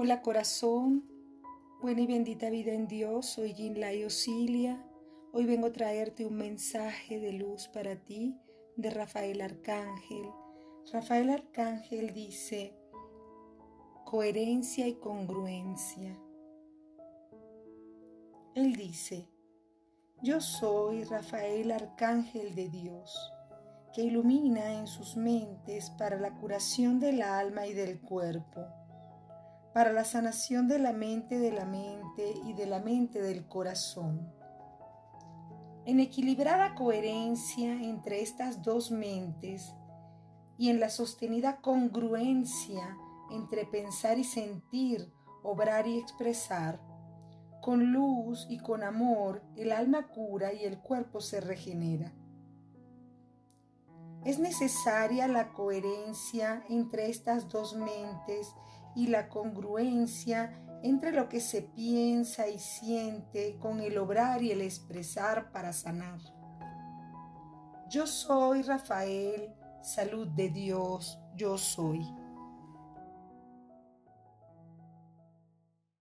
Hola corazón, buena y bendita vida en Dios, soy Jinlai Osilia. Hoy vengo a traerte un mensaje de luz para ti de Rafael Arcángel. Rafael Arcángel dice, coherencia y congruencia. Él dice, yo soy Rafael Arcángel de Dios, que ilumina en sus mentes para la curación del alma y del cuerpo para la sanación de la mente de la mente y de la mente del corazón. En equilibrada coherencia entre estas dos mentes y en la sostenida congruencia entre pensar y sentir, obrar y expresar, con luz y con amor el alma cura y el cuerpo se regenera. Es necesaria la coherencia entre estas dos mentes y la congruencia entre lo que se piensa y siente con el obrar y el expresar para sanar. Yo soy Rafael, salud de Dios, yo soy.